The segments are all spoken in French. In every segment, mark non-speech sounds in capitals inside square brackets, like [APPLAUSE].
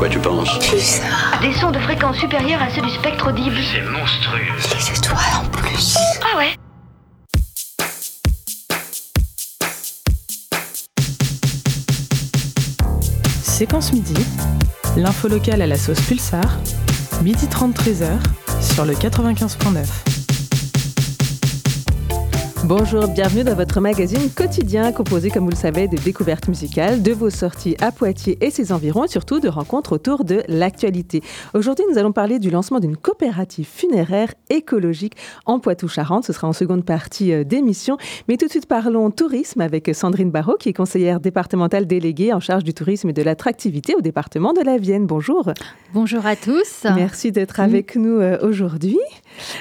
quoi tu penses Pulsar. Des sons de fréquence supérieure à ceux du spectre audible. C'est monstrueux. Les étoiles en plus. Ah ouais Séquence midi, l'info locale à la sauce Pulsar, midi 30 13h sur le 95.9. Bonjour, bienvenue dans votre magazine quotidien composé, comme vous le savez, de découvertes musicales, de vos sorties à Poitiers et ses environs, et surtout de rencontres autour de l'actualité. Aujourd'hui, nous allons parler du lancement d'une coopérative funéraire écologique en Poitou-Charentes. Ce sera en seconde partie euh, d'émission. Mais tout de suite, parlons tourisme avec Sandrine Barrault, qui est conseillère départementale déléguée en charge du tourisme et de l'attractivité au département de la Vienne. Bonjour. Bonjour à tous. Merci d'être avec nous euh, aujourd'hui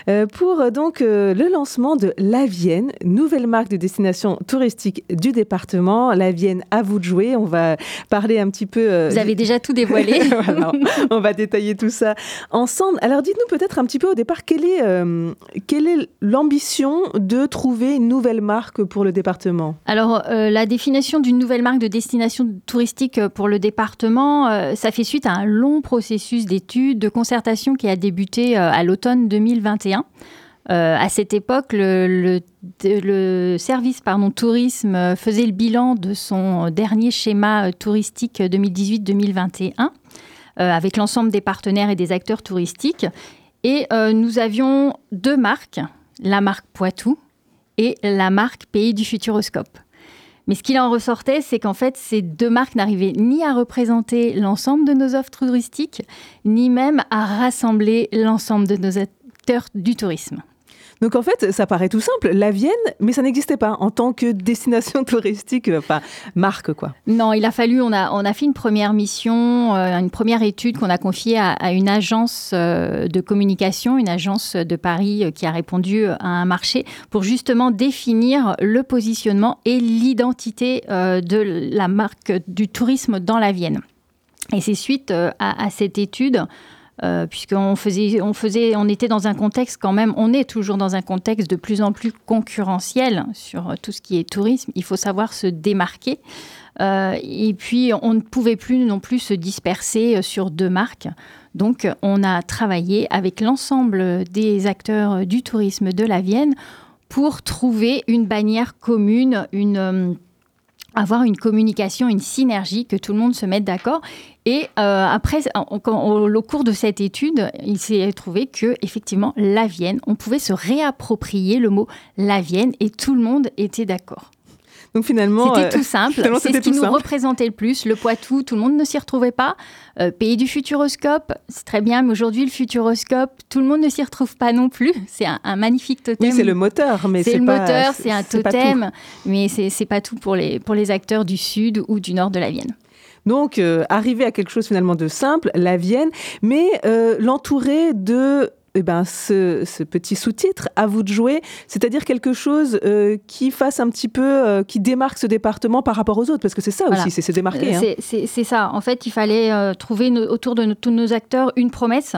euh, pour donc le lancement de La Vienne, nouvelle marque de destination touristique du département. La Vienne, à vous de jouer. On va parler un petit peu. euh, Vous avez déjà tout dévoilé. [LAUGHS] Voilà, on va détailler tout ça ensemble. Alors dites-nous peut-être un petit peu au départ quelle est, euh, quelle est l'ambition de trouver une nouvelle marque pour le département? Alors, euh, la définition d'une nouvelle marque de destination touristique pour le département, euh, ça fait suite à un long processus d'études, de concertation qui a débuté à l'automne 2021. Euh, à cette époque, le, service tourisme faisait le bilan de son dernier schéma touristique 2018-2021 euh, avec l'ensemble des partenaires et des acteurs touristiques. Et euh, nous avions deux marques, la marque Poitou et la marque Pays du Futuroscope. Mais ce qu'il en ressortait, c'est qu'en fait, ces deux marques n'arrivaient ni à représenter l'ensemble de nos offres touristiques, ni même à rassembler l'ensemble de nos acteurs du tourisme. Donc en fait, ça paraît tout simple, la Vienne, mais ça n'existait pas en tant que destination [LAUGHS] touristique, enfin marque quoi. Non, il a fallu, on a, on a fait une première mission, euh, une première étude qu'on a confiée à, une agence euh, de communication, une agence de Paris euh, qui a répondu à un marché pour justement définir le positionnement et l'identité de la marque du tourisme dans la Vienne. Et c'est suite à cette étude euh, puisqu'on faisait, on faisait, on était dans un contexte quand même, on est toujours dans un contexte de plus en plus concurrentiel sur euh, tout ce qui est tourisme. Il faut savoir se démarquer. Euh, et puis, on ne pouvait plus non plus se disperser sur deux marques. Donc, on a travaillé avec l'ensemble des acteurs du tourisme de la Vienne pour trouver une bannière commune, une, avoir une communication, une synergie, que tout le monde se mette d'accord. Et euh, après, au cours de cette étude, il s'est trouvé que effectivement, la Vienne, on pouvait se réapproprier le mot la Vienne et tout le monde était d'accord. Donc finalement, C'était euh, tout simple. [LAUGHS] C'est ce qui nous simple. représentait le plus. Le Poitou, tout le monde ne s'y retrouvait pas. Euh, pays du futuroscope, c'est très bien, mais aujourd'hui, le futuroscope, tout le monde ne s'y retrouve pas non plus. [LAUGHS] C'est un, un magnifique totem. oui, c'est le moteur, mais C'est c'est le pas- moteur, c'est un totem, mais c'est c'est pas tout pour les, pour les acteurs du sud ou du nord de la Vienne. Donc, euh, arriver à quelque chose finalement de simple, la Vienne, mais euh, l'entourer de eh ben, ce, ce petit sous-titre, à vous de jouer, c'est-à-dire quelque chose euh, qui fasse un petit peu, euh, qui démarque ce département par rapport aux autres, parce que c'est ça Voilà. aussi, c'est se démarquer. Euh, hein. c'est- ça. En fait, il fallait euh, trouver autour de tous nos acteurs une promesse.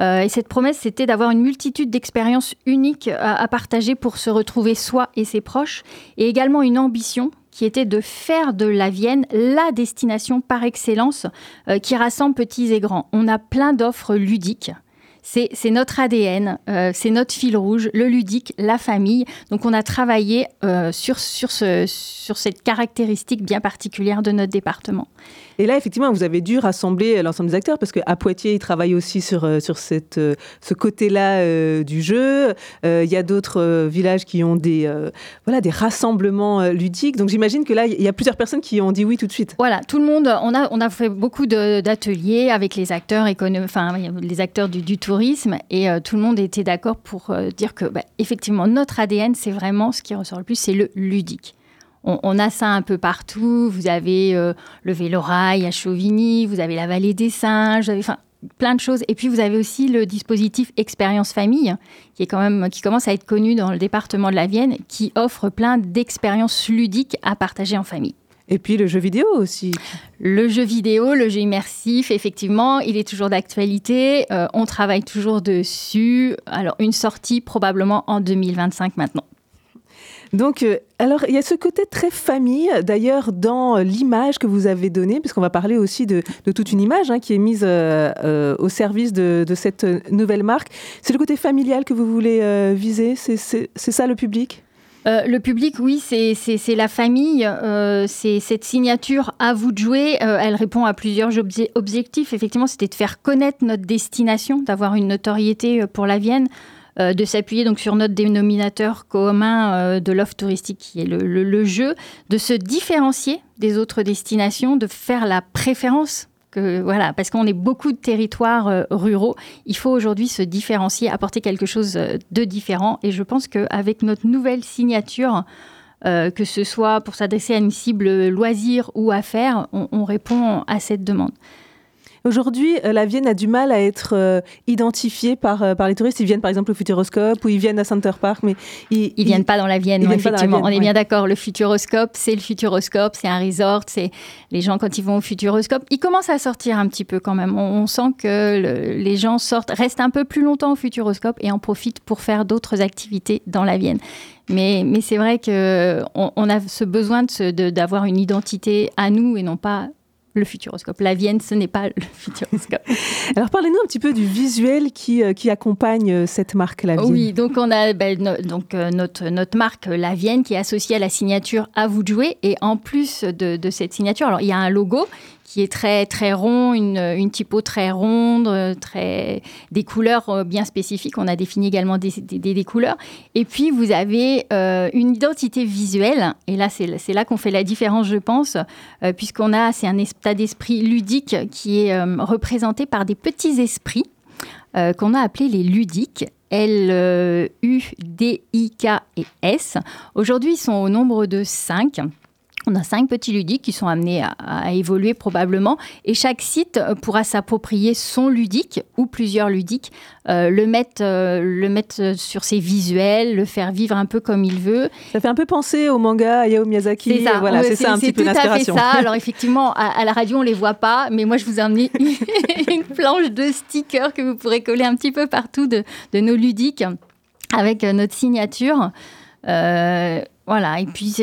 Et cette promesse, c'était d'avoir une multitude d'expériences uniques à, à partager pour se retrouver soi et ses proches. Et également une ambition qui était de faire de la Vienne la destination par excellence euh, qui rassemble petits et grands. On a plein d'offres ludiques. C'est notre ADN, euh, c'est notre fil rouge, le ludique, la famille. Donc on a travaillé euh, sur, sur, ce, sur cette caractéristique bien particulière de notre département. Et là, effectivement, vous avez dû rassembler l'ensemble des acteurs, parce qu'à Poitiers, ils travaillent aussi sur, euh, sur cette, euh, ce côté-là euh, du jeu. Euh, Il y a d'autres euh, villages qui ont des, euh, voilà, des rassemblements euh, ludiques. Donc j'imagine que là, il y a plusieurs personnes qui ont dit oui tout de suite. Voilà, tout le monde, on a, on a fait beaucoup d'ateliers avec les acteurs, enfin, les acteurs du, tourisme et euh, tout le monde était d'accord pour euh, dire que, bah, effectivement, notre ADN, c'est vraiment ce qui ressort le plus, c'est le ludique. On, on a ça un peu partout. Vous avez euh, le Vélorail à Chauvigny, vous avez la vallée des singes, vous avez, enfin, plein de choses. Et puis vous avez aussi le dispositif Expérience Famille, qui est quand même qui commence à être connu dans le département de la Vienne, qui offre plein d'expériences ludiques à partager en famille. Et puis le jeu vidéo aussi. Le jeu vidéo, le jeu immersif, effectivement, il est toujours d'actualité. Euh, on travaille toujours dessus. Alors, une sortie probablement en 2025 maintenant. Donc, euh, alors, il y a ce côté très famille, d'ailleurs, dans l'image que vous avez donnée, puisqu'on va parler aussi de, toute une image hein, qui est mise euh, euh, au service de, cette nouvelle marque. C'est le côté familial que vous voulez viser? C'est ça le public? Le public, oui, c'est la famille. c'est cette signature à vous de jouer. elle répond à plusieurs objectifs. Effectivement, c'était de faire connaître notre destination, d'avoir une notoriété pour la Vienne. Euh, de s'appuyer donc sur notre dénominateur commun euh, de l'offre touristique qui est le, jeu, de se différencier des autres destinations, de faire la préférence. Voilà, parce qu'on est beaucoup de territoires euh, ruraux, il faut aujourd'hui se différencier, apporter quelque chose de différent. Et je pense qu'avec notre nouvelle signature, que ce soit pour s'adresser à une cible loisir ou affaires, on répond à cette demande. Aujourd'hui, euh, la Vienne a du mal à être euh, identifiée par, euh, par les touristes. Ils viennent par exemple au Futuroscope ou ils viennent à Center Park, mais ils, ne viennent pas dans la Vienne. effectivement, on est bien d'accord. Le Futuroscope, c'est le Futuroscope, c'est un resort. C'est les gens quand ils vont au Futuroscope, ils commencent à sortir un petit peu quand même. On, sent que les gens sortent, restent un peu plus longtemps au Futuroscope et en profitent pour faire d'autres activités dans la Vienne. Mais, mais c'est vrai qu'on on a ce besoin d'avoir une identité à nous et non pas le futuroscope. La Vienne, ce n'est pas le futuroscope. [LAUGHS] Alors parlez-nous un petit peu du visuel qui, euh, qui accompagne euh, cette marque La Vienne. Oui, donc on a ben, donc, euh, notre, notre marque La Vienne qui est associée à la signature À vous de jouer. Et en plus de, de cette signature, alors il y a un logo qui est très très rond, une, typo très ronde, très des couleurs euh, bien spécifiques. On a défini également des, des, couleurs. Et puis vous avez euh, une identité visuelle. Et là c'est là qu'on fait la différence, je pense, euh, puisqu'on a c'est un état d'esprit ludique qui est représenté par des petits esprits qu'on a appelés les ludiques. L-U-D-I-K et S. Aujourd'hui, ils sont au nombre de 5. On a cinq petits ludiques qui sont amenés à, évoluer probablement et chaque site pourra s'approprier son ludique ou plusieurs ludiques, euh, le, mettre, euh, le mettre sur ses visuels, le faire vivre un peu comme il veut. Ça fait un peu penser au manga Hayao Miyazaki. C'est ça, voilà, c'est ça un petit peu l'inspiration. C'est ça. [LAUGHS] Alors effectivement, à, la radio on les voit pas, mais moi je vous ai emmené [LAUGHS] une planche de stickers que vous pourrez coller un petit peu partout de, de nos ludiques avec notre signature. Euh, voilà, et puis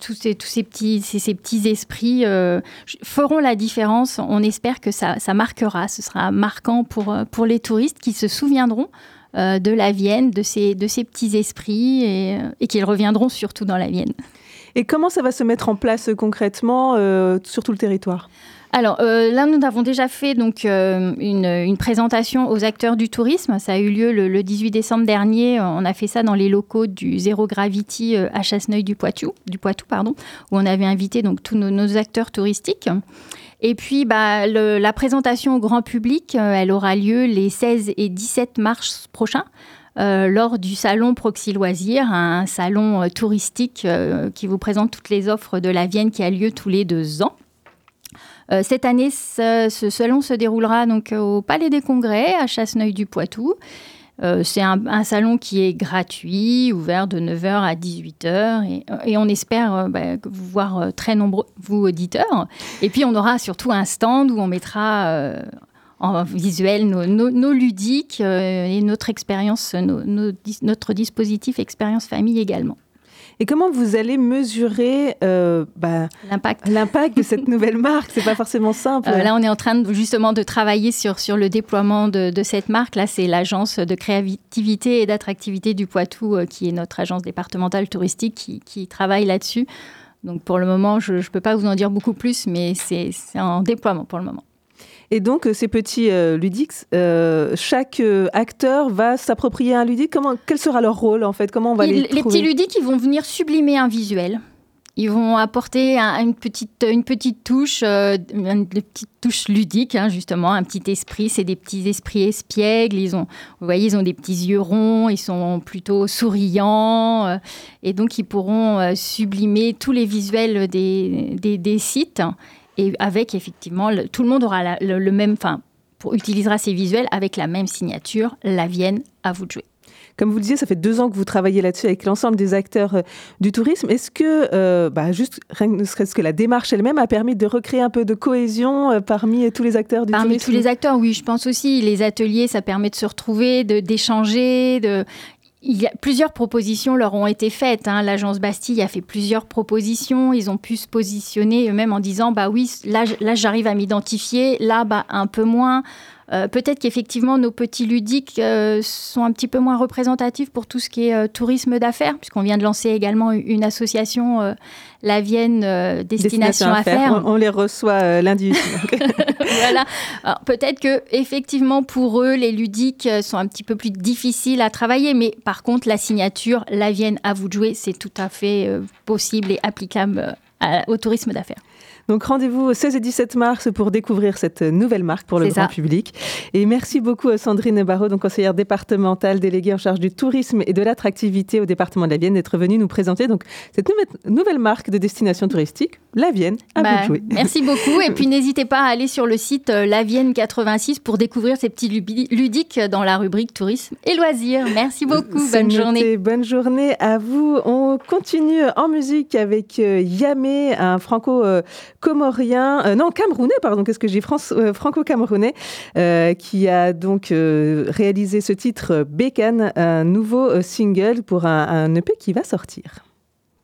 tous, ces, petits, ces, petits esprits euh, feront la différence. On espère que ça, ça, marquera, ce sera marquant pour, euh, pour les touristes qui se souviendront de la Vienne, de ces, de ces petits esprits et qu'ils reviendront surtout dans la Vienne. Et comment ça va se mettre en place concrètement sur tout le territoire? Alors euh, là, nous avons déjà fait donc euh, une, présentation aux acteurs du tourisme. Ça a eu lieu le, 18 décembre dernier. On a fait ça dans les locaux du Zéro Gravity euh, à Chasseneuil du Poitou, du Poitou pardon, où on avait invité donc tous nos, acteurs touristiques. Et puis, bah, la présentation au grand public, elle aura lieu les 16 et 17 mars prochains. lors du salon Proxy Loisirs, un salon touristique qui vous présente toutes les offres de la Vienne qui a lieu tous les deux ans. Euh, cette année, ce, salon se déroulera donc au Palais des Congrès à Chasseneuil-du-Poitou. Euh, c'est un, salon qui est gratuit, ouvert de 9h à 18h et, on espère bah, vous voir très nombreux, vous auditeurs. Et puis on aura surtout un stand où on mettra en visuel nos, ludiques et notre expérience, notre dispositif expérience famille également. Et comment vous allez mesurer euh, bah, l'impact de cette [LAUGHS] nouvelle marque? C'est pas forcément simple. Euh, là, on est en train de, justement de travailler sur, sur le déploiement de, cette marque. Là, c'est l'agence de créativité et d'attractivité du Poitou, euh, qui est notre agence départementale touristique, qui, qui travaille là-dessus. Donc pour le moment, je ne peux pas vous en dire beaucoup plus, mais c'est en déploiement pour le moment. Et donc, euh, ces petits euh, ludiques, euh, chaque acteur va s'approprier un ludique. Comment, quel sera leur rôle, en fait? Comment on va les, les petits ludiques, ils vont venir sublimer un visuel. Ils vont apporter une, petite, une petite touche, une petite touche ludique, hein, justement, un petit esprit. C'est des petits esprits espiègles. Ils ont, vous voyez, ils ont des petits yeux ronds. Ils sont plutôt souriants. et donc, ils pourront sublimer tous les visuels des, des, des sites et avec effectivement, tout le monde aura le, même, enfin, utilisera ces visuels avec la même signature, la Vienne, à vous de jouer. Comme vous le disiez, ça fait deux ans que vous travaillez là-dessus avec l'ensemble des acteurs euh, du tourisme. Est-ce que, euh, bah, juste, ne serait-ce que la démarche elle-même a permis de recréer un peu de cohésion euh, parmi tous les acteurs du tourisme? Parmi tous les acteurs, oui, je pense aussi. Les ateliers, ça permet de se retrouver, d'échanger, de, il y a, plusieurs propositions leur ont été faites. Hein. L'agence Bastille a fait plusieurs propositions. Ils ont pu se positionner eux-mêmes en disant bah oui, là, là j'arrive à m'identifier, là bah un peu moins. Euh, peut-être qu'effectivement, nos petits ludiques euh, sont un petit peu moins représentatifs pour tout ce qui est euh, tourisme d'affaires, puisqu'on vient de lancer également une association, la Vienne Destination, Affaires. On, les reçoit lundi. [LAUGHS] [LAUGHS] voilà. Peut-être que effectivement, pour eux, les ludiques sont un petit peu plus difficiles à travailler, mais par contre, la signature, la Vienne à vous de jouer, c'est tout à fait possible et applicable au tourisme d'affaires. Donc rendez-vous au 16 et 17 mars pour découvrir cette nouvelle marque pour le grand public. Et merci beaucoup à Sandrine Barraud, donc conseillère départementale déléguée en charge du tourisme et de l'attractivité au département de la Vienne, d'être venue nous présenter donc cette nouvelle marque de destination touristique, la Vienne. À bah, vous [LAUGHS] jouer. Merci beaucoup. Et puis n'hésitez pas à aller sur le site euh, La Vienne 86 pour découvrir ces petits ludiques dans la rubrique tourisme et loisirs. Merci beaucoup. Bonne journée. Bonne journée à vous. On continue en musique avec euh, Yamé, un franco euh, comorien, euh, non, camerounais, pardon, qu'est-ce que j'ai, euh, franco-camerounais, euh, qui a donc réalisé ce titre Bécane, un nouveau single pour un, un EP qui va sortir.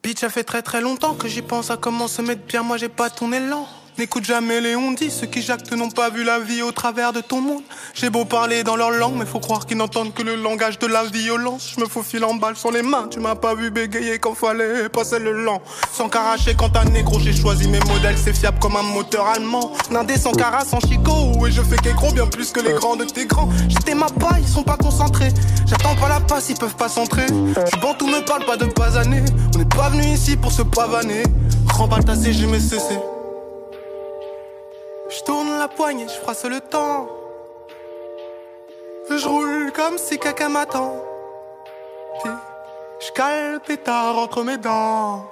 Bitch, ça fait très très longtemps que j'y pense à comment se mettre bien, moi j'ai pas ton élan. N'écoute jamais les on dit, ceux qui jactent n'ont pas vu la vie au travers de ton monde. J'ai beau parler dans leur langue, mais faut croire qu'ils n'entendent que le langage de la violence. Je me faufile en balle sur les mains, tu m'as pas vu bégayer quand fallait passer le lent. Sans caracher quand un négro, j'ai choisi mes modèles, c'est fiable comme un moteur allemand. Nindé sans cara, sans chico, et je fais qu'écro bien plus que les grands de tes grands. J'étais ma paille, ils sont pas concentrés. J'attends pas la passe, ils peuvent pas s'entrer. Je bon, tout me parle pas de basaner. On n'est pas venu ici pour se pavaner. Remballe ta j'ai mes cessé. Je tourne la poignée, je froisse le temps. Je roule comme si caca m'attend. Je cale pétard entre mes dents.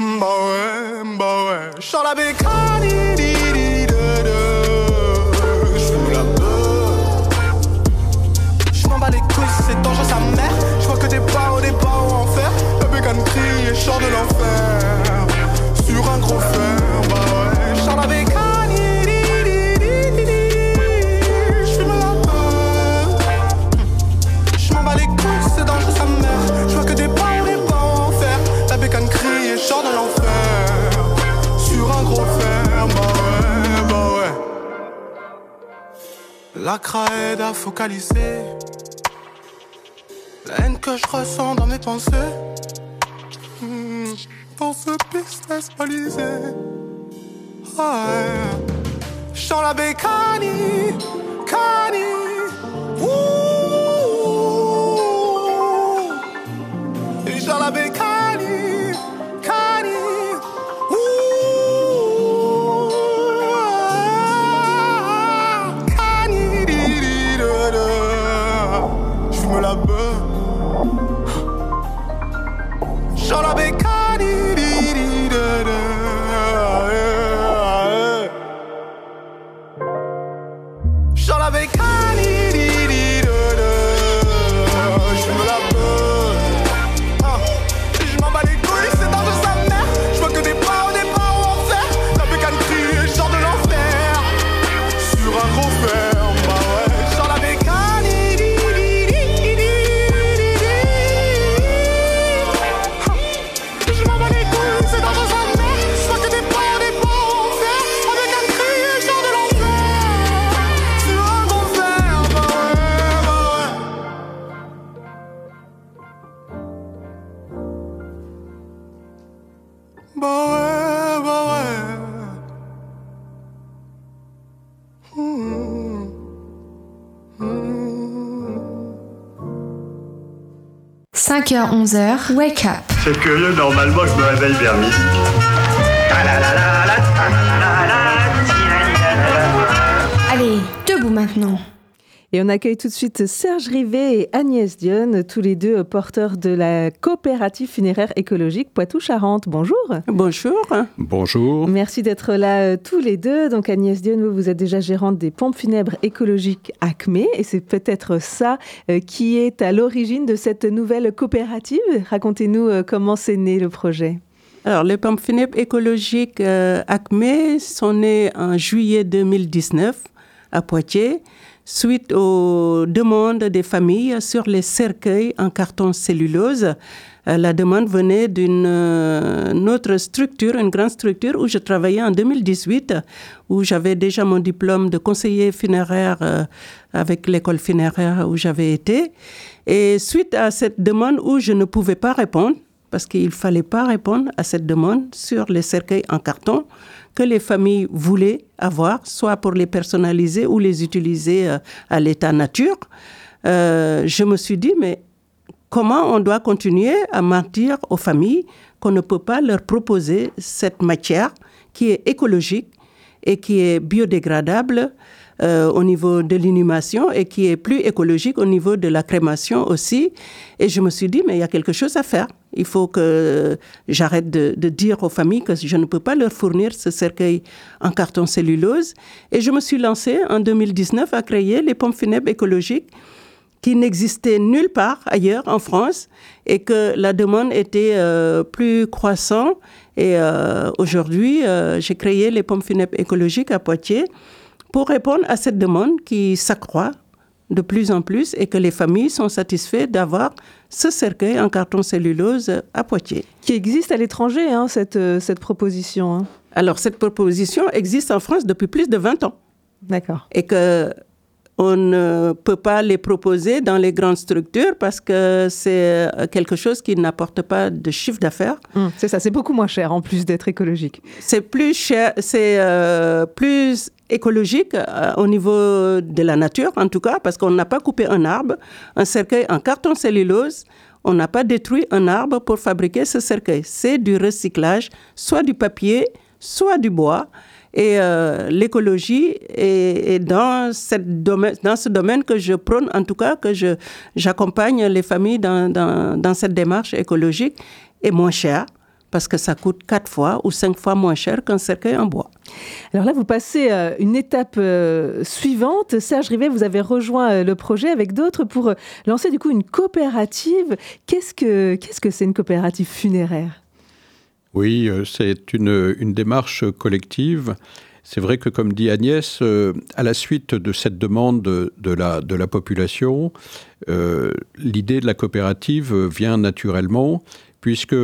Bah ouais, bah ouais. J'sors la bécane, J'fume la Je m'en bats les couilles, c'est dangereux sa mère. J'vois que des pas des pas en enfer. La bécane crie et chante de l'enfer. Sur un gros fer, La craie à focaliser la haine que je ressens dans mes pensées. Hmm, dans ce business balisé. Ah ouais. la bécanie, cani. I've been caught 5h, 11h, wake up. C'est curieux, normalement, je me réveille vers midi. Allez, debout maintenant. Et on accueille tout de suite Serge Rivet et Agnès Dionne, tous les deux porteurs de la coopérative funéraire écologique Poitou-Charentes. Bonjour. Bonjour. Bonjour. Merci d'être là euh, tous les deux. Donc Agnès Dionne, vous, êtes déjà gérante des pompes funèbres écologiques ACME et c'est peut-être ça euh, qui est à l'origine de cette nouvelle coopérative. Racontez-nous euh, comment c'est né le projet. Alors, les pompes funèbres écologiques ACME sont nées en juillet 2019 à Poitiers suite aux demandes des familles sur les cercueils en carton cellulose. Euh, la demande venait d'une euh, autre structure, une grande structure où je travaillais en 2018, où j'avais déjà mon diplôme de conseiller funéraire euh, avec l'école funéraire où j'avais été. Et suite à cette demande où je ne pouvais pas répondre, parce qu'il ne fallait pas répondre à cette demande sur les cercueils en carton que les familles voulaient avoir, soit pour les personnaliser ou les utiliser à l'état nature, je me suis dit, mais comment on doit continuer à mentir aux familles qu'on ne peut pas leur proposer cette matière qui est écologique et qui est biodégradable euh, au niveau de l'inhumation et qui est plus écologique au niveau de la crémation aussi. Et je me suis dit, mais il y a quelque chose à faire. Il faut que j'arrête de, dire aux familles que je ne peux pas leur fournir ce cercueil en carton cellulose. Et je me suis lancée en 2019 à créer les pompes funèbres écologiques qui n'existait nulle part ailleurs en France et que la demande était euh, plus croissante. Et euh, aujourd'hui, euh, j'ai créé les pompes funèbres écologiques à Poitiers pour répondre à cette demande qui s'accroît de plus en plus et que les familles sont satisfaites d'avoir ce cercueil en carton cellulose à Poitiers. Qui existe à l'étranger, hein, cette, cette proposition hein. Alors, cette proposition existe en France depuis plus de 20 ans. D'accord. Et que on ne peut pas les proposer dans les grandes structures parce que c'est quelque chose qui n'apporte pas de chiffre d'affaires. Hum, c'est ça, c'est beaucoup moins cher en plus d'être écologique. C'est plus cher, c'est euh, plus écologique euh, au niveau de la nature en tout cas parce qu'on n'a pas coupé un arbre, un cercueil en carton cellulose. On n'a pas détruit un arbre pour fabriquer ce cercueil. C'est du recyclage, soit du papier, soit du bois. Et euh, l'écologie est, dans, cette domaine, dans ce domaine que je prône, en tout cas, que j'accompagne les familles dans, dans, cette démarche écologique, est moins cher parce que ça coûte quatre fois ou cinq fois moins cher qu'un cercueil en bois. Alors là, vous passez euh, une étape euh, suivante. Serge Rivet, vous avez rejoint le projet avec d'autres pour lancer du coup une coopérative. Qu'est-ce que qu'est-ce que c'est une coopérative funéraire? Oui, euh, c'est une, démarche collective. C'est vrai que, comme dit Agnès, euh, à la suite de cette demande de, la, population, euh, l'idée de la coopérative vient naturellement, puisque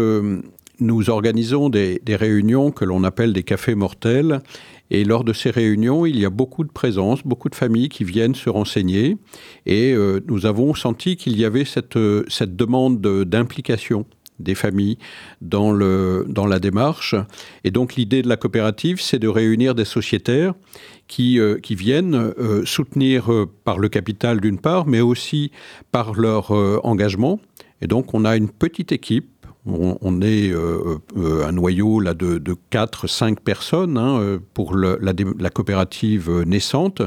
nous organisons des, réunions que l'on appelle des cafés mortels. Et lors de ces réunions, il y a beaucoup de présence, beaucoup de familles qui viennent se renseigner. Et nous avons senti qu'il y avait cette demande d'implication des familles dans, le, dans la démarche. Et donc l'idée de la coopérative, c'est de réunir des sociétaires qui, euh, qui viennent euh, soutenir euh, par le capital d'une part, mais aussi par leur engagement. Et donc on a une petite équipe on, est un noyau là, de, de 4-5 personnes hein, pour la, coopérative naissante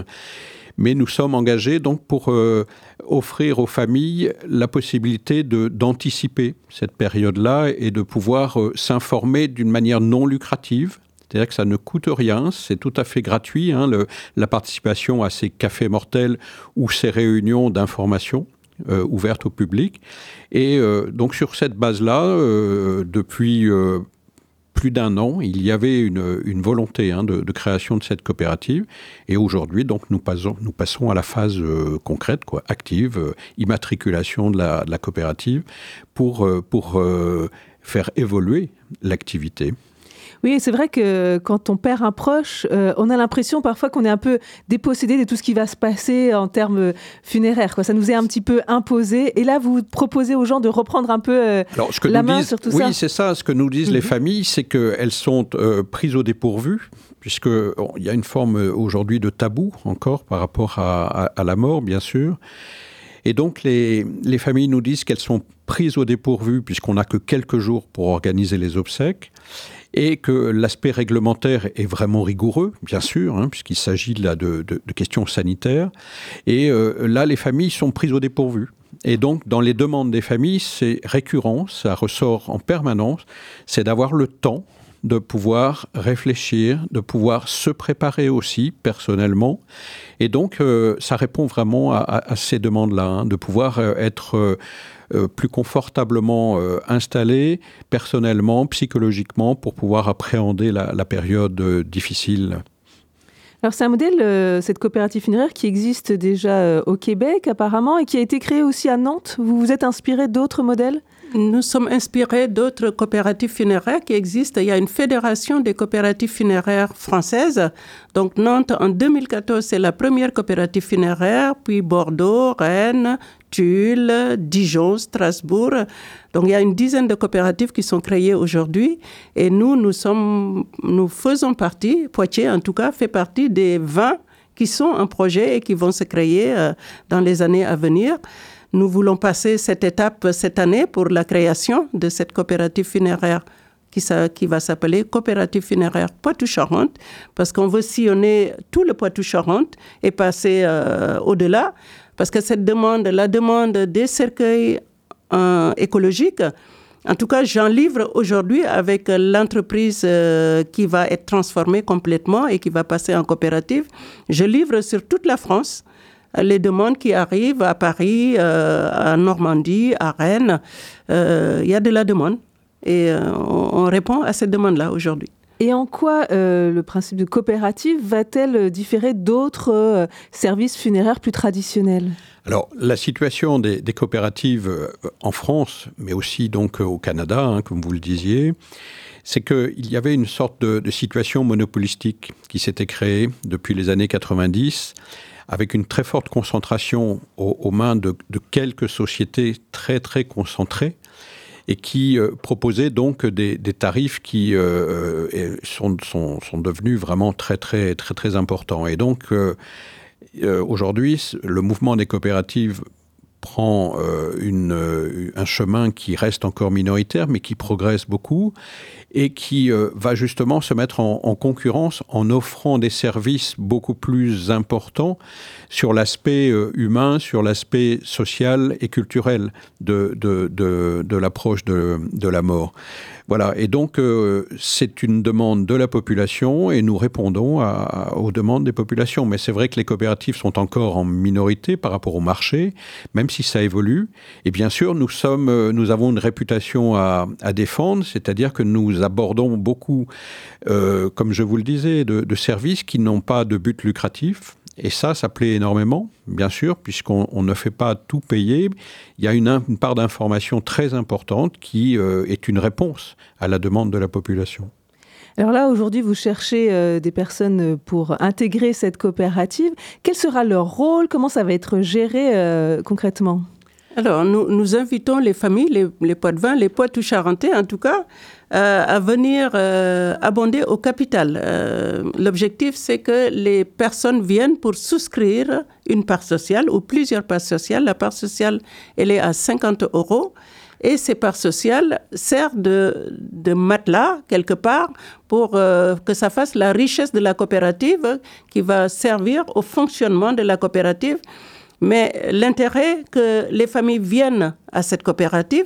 mais nous sommes engagés donc pour euh, offrir aux familles la possibilité d'anticiper cette période-là et de pouvoir euh, s'informer d'une manière non lucrative. C'est-à-dire que ça ne coûte rien, c'est tout à fait gratuit, hein, la participation à ces cafés mortels ou ces réunions d'information. Euh, ouvertes au public. Et euh, donc sur cette base-là, depuis plus d'un an, il y avait une, volonté hein, de, création de cette coopérative. Et aujourd'hui, donc, nous passons, à la phase euh, concrète, quoi, active, euh, immatriculation de la, coopérative, pour, euh, pour faire évoluer l'activité. Oui, c'est vrai que quand on perd un proche, euh, on a l'impression parfois qu'on est un peu dépossédé de tout ce qui va se passer en termes funéraires. Quoi. Ça nous est un petit peu imposé. Et là, vous proposez aux gens de reprendre un peu euh, Alors, ce que la main disent, sur tout oui, ça. c'est ça. Ce que nous disent les familles, c'est qu'elles sont euh, prises au dépourvu puisqu'il bon, y a une forme aujourd'hui de tabou encore par rapport à, à, à la mort, bien sûr. Et donc les, les familles nous disent qu'elles sont prises au dépourvu puisqu'on n'a que quelques jours pour organiser les obsèques et que l'aspect réglementaire est vraiment rigoureux, bien sûr, hein, puisqu'il s'agit là de, questions sanitaires. Et euh, là, les familles sont prises au dépourvu. Et donc, dans les demandes des familles, c'est récurrent, ça ressort en permanence, c'est d'avoir le temps de pouvoir réfléchir, de pouvoir se préparer aussi personnellement. Et donc, euh, ça répond vraiment à ces demandes-là, hein, de pouvoir euh, être euh, plus confortablement euh, installé personnellement, psychologiquement, pour pouvoir appréhender la, la période euh, difficile. Alors c'est un modèle, euh, cette coopérative funéraire, qui existe déjà euh, au Québec apparemment et qui a été créée aussi à Nantes. Vous vous êtes inspiré d'autres modèles? Nous sommes inspirés d'autres coopératives funéraires qui existent. Il y a une fédération des coopératives funéraires françaises. Donc Nantes, en 2014, c'est la première coopérative funéraire, puis Bordeaux, Rennes, Tulle, Dijon, Strasbourg. Donc il y a une dizaine de coopératives qui sont créées aujourd'hui et nous, nous, sommes, nous faisons partie, Poitiers en tout cas, fait partie des 20 qui sont en projet et qui vont se créer euh, dans les années à venir. Nous voulons passer cette étape cette année pour la création de cette coopérative funéraire qui, qui va s'appeler Coopérative funéraire Poitou-Charentes, parce qu'on veut sillonner tout le Poitou-Charentes et passer euh, au-delà, parce que cette demande, la demande des cercueils euh, écologiques, en tout cas, j'en livre aujourd'hui avec l'entreprise euh, qui va être transformée complètement et qui va passer en coopérative. Je livre sur toute la France les demandes qui arrivent à Paris, euh, à Normandie, à Rennes, euh, il y a de la demande et euh, on, répond à cette demande-là aujourd'hui. Et en quoi le principe de coopérative va-t-elle différer d'autres services funéraires plus traditionnels? Alors, la situation des, coopératives en France, mais aussi donc au Canada, hein, comme vous le disiez, c'est qu'il y avait une sorte de situation monopolistique qui s'était créée depuis les années 90 avec une très forte concentration aux, mains de, quelques sociétés très très concentrées et qui euh, proposaient donc des, tarifs qui euh, euh, sont, sont, sont, devenus vraiment très très très très importants. Et donc aujourd'hui, le mouvement des coopératives prend une, un chemin qui reste encore minoritaire, mais qui progresse beaucoup et qui euh, va justement se mettre en, concurrence en offrant des services beaucoup plus importants sur l'aspect euh, humain, sur l'aspect social et culturel de, de, de, de l'approche de, de la mort. Voilà, et donc euh, c'est une demande de la population et nous répondons aux demandes des populations. Mais c'est vrai que les coopératives sont encore en minorité par rapport au marché, même si ça évolue. Et bien sûr, nous, sommes, nous avons une réputation à, à défendre, c'est-à-dire que nous abordons beaucoup, euh, comme je vous le disais, de, services qui n'ont pas de but lucratif. Et ça, ça plaît énormément, bien sûr, puisqu'on ne fait pas tout payer. Il y a une, part d'information très importante qui euh, est une réponse à la demande de la population. Alors là, aujourd'hui, vous cherchez euh, des personnes pour intégrer cette coopérative. Quel sera leur rôle? Comment ça va être géré concrètement? Alors, nous, invitons les familles, les, les Poids-de-Vin, les Poitou-Charentais en tout cas, euh, à venir euh, abonder au capital. Euh, l'objectif, c'est que les personnes viennent pour souscrire une part sociale ou plusieurs parts sociales. La part sociale, elle est à 50 euros. Et ces parts sociales servent de, de matelas, quelque part, pour que ça fasse la richesse de la coopérative qui va servir au fonctionnement de la coopérative. Mais l'intérêt que les familles viennent à cette coopérative,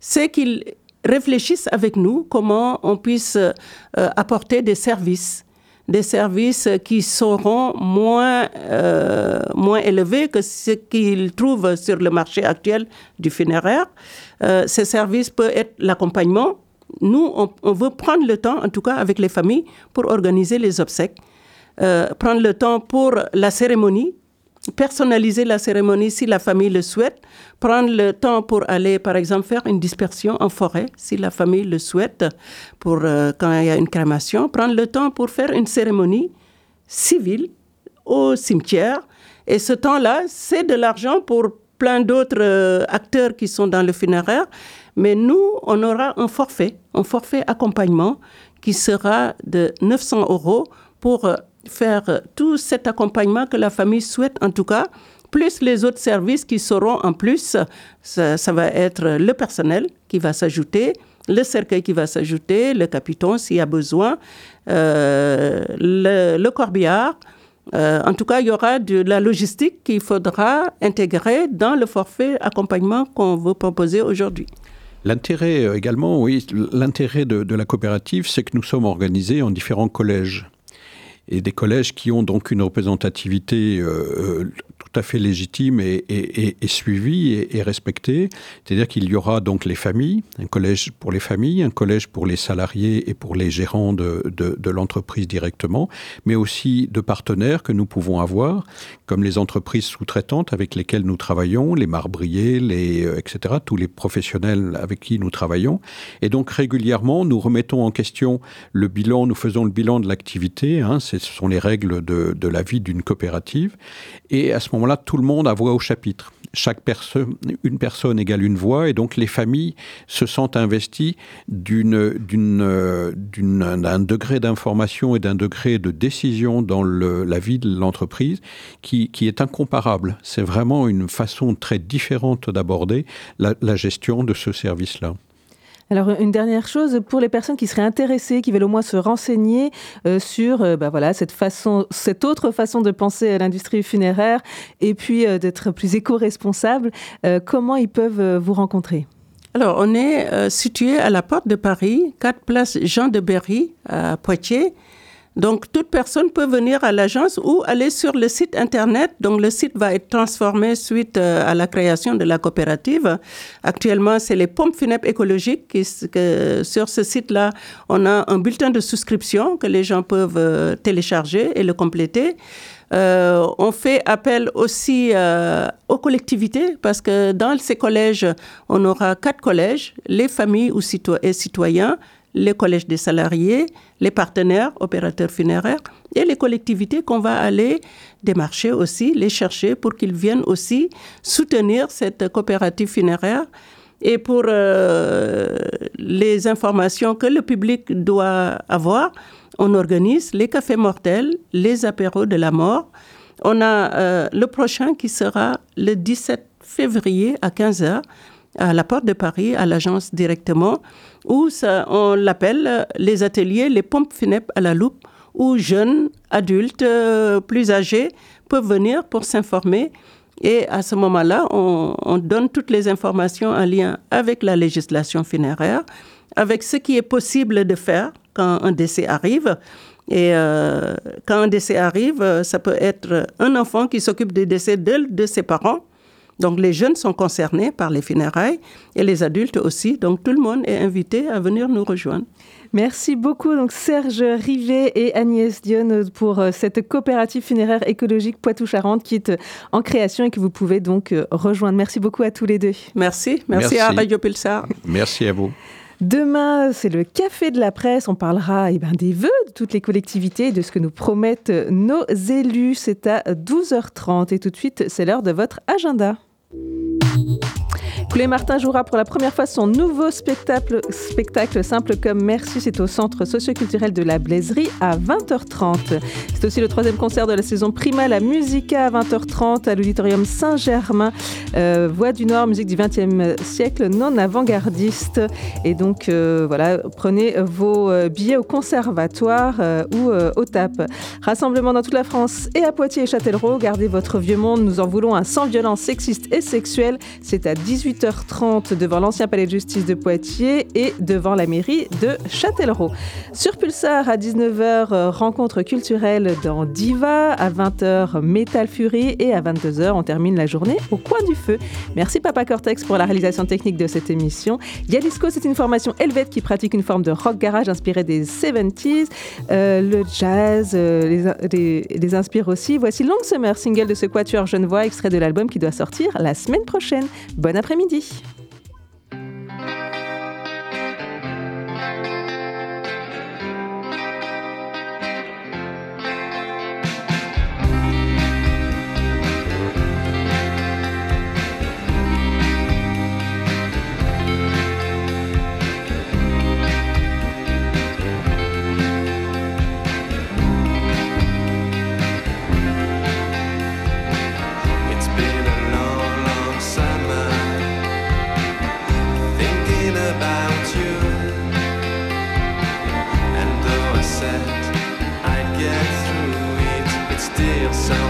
c'est qu'ils réfléchissent avec nous comment on puisse euh, apporter des services des services qui seront moins, euh, moins élevés que ce qu'ils trouvent sur le marché actuel du funéraire. Euh, ces services peuvent être l'accompagnement. Nous, on, veut prendre le temps, en tout cas avec les familles, pour organiser les obsèques, prendre le temps pour la cérémonie, personnaliser la cérémonie si la famille le souhaite, prendre le temps pour aller, par exemple, faire une dispersion en forêt si la famille le souhaite, pour euh, quand il y a une crémation, prendre le temps pour faire une cérémonie civile au cimetière. Et ce temps-là, c'est de l'argent pour plein d'autres euh, acteurs qui sont dans le funéraire. Mais nous, on aura un forfait, un forfait accompagnement qui sera de 900 euros pour euh, faire tout cet accompagnement que la famille souhaite en tout cas, plus les autres services qui seront en plus. Ça, va être le personnel qui va s'ajouter, le cercueil qui va s'ajouter, le capiton s'il y a besoin, euh, le, corbillard. Euh, en tout cas, il y aura de la logistique qu'il faudra intégrer dans le forfait accompagnement qu'on veut proposer aujourd'hui. L'intérêt euh, également, oui, l'intérêt de, la coopérative, c'est que nous sommes organisés en différents collèges et des collèges qui ont donc une représentativité euh, euh, tout à fait légitime et, suivi et, respecté. C'est-à-dire qu'il y aura donc les familles, un collège pour les familles, un collège pour les salariés et pour les gérants de, l'entreprise directement, mais aussi de partenaires que nous pouvons avoir, comme les entreprises sous-traitantes avec lesquelles nous travaillons, les marbriers, les, euh, etc., tous les professionnels avec qui nous travaillons. Et donc régulièrement, nous remettons en question le bilan, nous faisons le bilan de l'activité, hein, ce sont les règles de, de la vie d'une coopérative. Et à ce moment-là, tout le monde a voix au chapitre chaque personne, une personne égale une voix, et donc les familles se sentent investies d'un degré d'information et d'un degré de décision dans la vie de l'entreprise qui, qui, est incomparable. C'est vraiment une façon très différente d'aborder la gestion de ce service-là. Alors, une dernière chose, pour les personnes qui seraient intéressées, qui veulent au moins se renseigner euh, sur euh, bah voilà, cette, façon, cette autre façon de penser à l'industrie funéraire et puis euh, d'être plus éco-responsable, comment ils peuvent vous rencontrer? Alors, on est situé à la porte de Paris, 4 place Jean de Berry, à Poitiers. Donc, toute personne peut venir à l'agence ou aller sur le site Internet. Donc, le site va être transformé suite euh, à la création de la coopérative. Actuellement, c'est les pompes funèbres écologiques. Qui, sur ce site-là, on a un bulletin de souscription que les gens peuvent euh, télécharger et le compléter. Euh, on fait appel aussi euh, aux collectivités parce que dans ces collèges, on aura quatre collèges, les familles ou et citoyens, les collèges des salariés, les partenaires, opérateurs funéraires et les collectivités qu'on va aller démarcher aussi, les chercher pour qu'ils viennent aussi soutenir cette coopérative funéraire. Et pour euh, les informations que le public doit avoir, on organise les cafés mortels, les apéros de la mort. On a euh, le prochain qui sera le 17 février à 15h à la porte de Paris, à l'agence directement où ça, on l'appelle les ateliers, les pompes funèbres à la loupe, où jeunes, adultes, euh, plus âgés peuvent venir pour s'informer. Et à ce moment-là, on, donne toutes les informations en lien avec la législation funéraire, avec ce qui est possible de faire quand un décès arrive. Et euh, quand un décès arrive, ça peut être un enfant qui s'occupe du décès de ses parents donc les jeunes sont concernés par les funérailles et les adultes aussi. Donc tout le monde est invité à venir nous rejoindre. Merci beaucoup donc Serge Rivet et Agnès Dionne pour euh, cette coopérative funéraire écologique Poitou-Charentes qui est euh, en création et que vous pouvez donc euh, rejoindre. Merci beaucoup à tous les deux. Merci, merci, à Radio Pulsar. Merci à vous. Demain, c'est le café de la presse. On parlera eh ben, des vœux de toutes les collectivités et de ce que nous promettent nos élus. C'est à 12h30 et tout de suite, c'est l'heure de votre agenda. Thank you. Poulet Martin jouera pour la première fois son nouveau spectacle, simple comme Merci. C'est au centre socioculturel de la Blaiserie à 20h30. C'est aussi le troisième concert de la saison Prima, la Musica à 20h30 à l'auditorium Saint-Germain. Euh, Voix du Nord, musique du XXe siècle non avant-gardiste. Et donc, euh, voilà, prenez vos euh, billets au conservatoire ou au TAP. Rassemblement dans toute la France et à Poitiers et Châtellerault. Gardez votre vieux monde. Nous en voulons un sans violence sexiste et sexuelle. C'est à 18 h 30 devant l'ancien palais de justice de Poitiers et devant la mairie de Châtellerault. Sur Pulsar, à 19h, euh, rencontre culturelle dans Diva. À 20h, Metal Fury. Et à 22h, on termine la journée au coin du feu. Merci Papa Cortex pour la réalisation technique de cette émission. Yalisco, c'est une formation helvète qui pratique une forme de rock garage inspirée des 70s. Euh, le jazz euh, les, les, inspire aussi. Voici Long Summer, single de ce quatuor Genevois, extrait de l'album qui doit sortir la semaine prochaine. Bon après-midi. dich. so